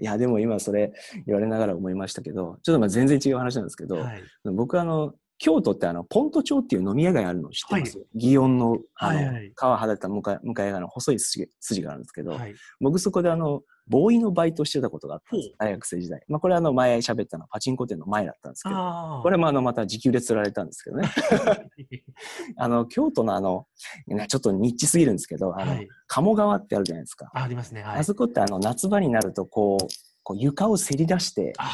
いや、でも今それ言われながら思いましたけど、ちょっとまあ全然違う話なんですけど、はい。僕あの、京都ってあの、ポント町っていう飲み屋街あるの知ってます、祇園の、あの、はいはい川肌った向かい向かい側の細い筋筋があるんですけど、はい。僕そこであの、ボーイのバイトしてたことがあったんです大学生時代。まあこれあの前喋ったのはパチンコ店の前だったんですけど。これもあのまた時給で釣られたんですけどね。あの、京都のあの、ねちょっとニッチすぎるんですけど、あの、はい。鴨川ってあるじゃないですか。あありますね。はい。あそこってあの夏場になるとこう、こう床をせり出して、あ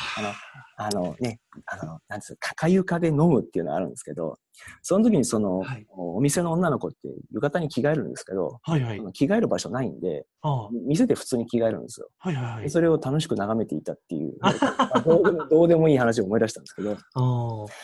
あのね、あの、なんつうか、か床で飲むっていうのがあるんですけど、その時にその、はいお店の女の子って浴衣に着替えるんですけど、はいはい着替える場所ないんで、ああ店で普通に着替えるんですよ。はいはいはい。でそれを楽しく眺めていたっていう、まあどうでもどうでもいい話を思い出したんですけど。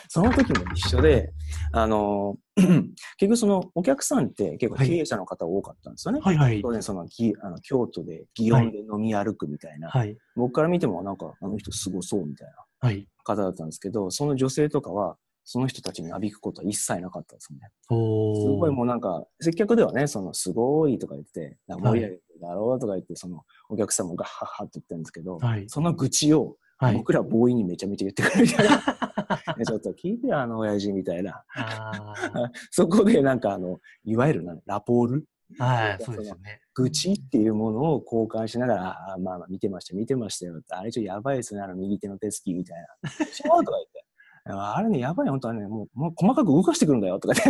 その時も一緒で、あの、結局そのお客さんって結構経営者の方多かったんですよね。はいはい当。然そのぎあの京都で祇園で飲み歩くみたいな、はい。僕から見てもなんかあの人すごそうみたいなはい。方だったんですけど、その女性とかはその人たちになびくことは一切なかったですね。おすごいーもうなんか、接客ではね、そのすごいとか言って、盛り上げてるだろうとか言って、そのお客さんもガッハッハって言ってるんですけど、はい。その愚痴をはい。僕らボーイにめちゃめちゃ言ってくるみたいな。ねちょっと聞いてよ、あの親父みたいな。あ そこでなんかあの、いわゆるなラポール？あ。はい。そうですよね。愚痴っていうものを交換しながら、あまあまあ見てました、見てましたよって。あれちょっとやばいですね、あの右手の手つきみたいな。違うとか言って。あれね、やばいよ、本当はね、もうもう細かく動かしてくるんだよとかね。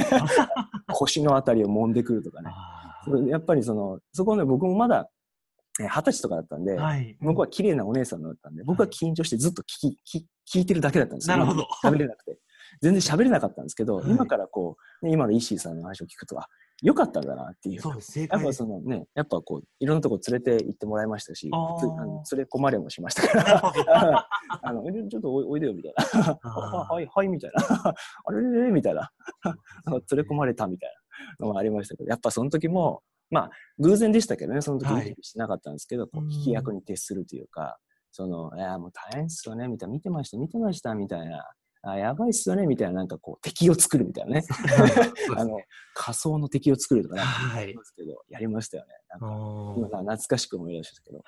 腰のあたりを揉んでくるとかね。やっぱりその、そこね、僕もまだえ二十歳とかだったんで、あ。はい。僕は綺麗なお姉さんだったんで、僕は緊張してずっと聞き、聞聞いてるだけだったんですよ。なるほど 喋れなくて。全然喋れなかったんですけど、はい今からこう、ね今の石井さんの話を聞くと、あ、よかったんだなっていう。そうです。正やっぱ。そのね、やっぱこう、いろんなとこ連れて行ってもらいましたし、あの連れ込まれもしましたから。あの、えちょっとおいでよみたいな。はい、はい、みたいな。あれれれみたいな。連れ込まれたみたいなのがありましたけど、やっぱその時も、まあ、偶然でしたけどね、その時はい意識してなかったんですけど、こううん聞き役に徹するというか、その、いや、もう大変っすよね、みたいな、見てました、見てました、みたいな。あやばいっすよね、みたいな、なんかこう、敵を作るみたいなね。あの、仮想の敵を作るとかね、はいやりましたよね。なんか今懐かしく思い出したけど。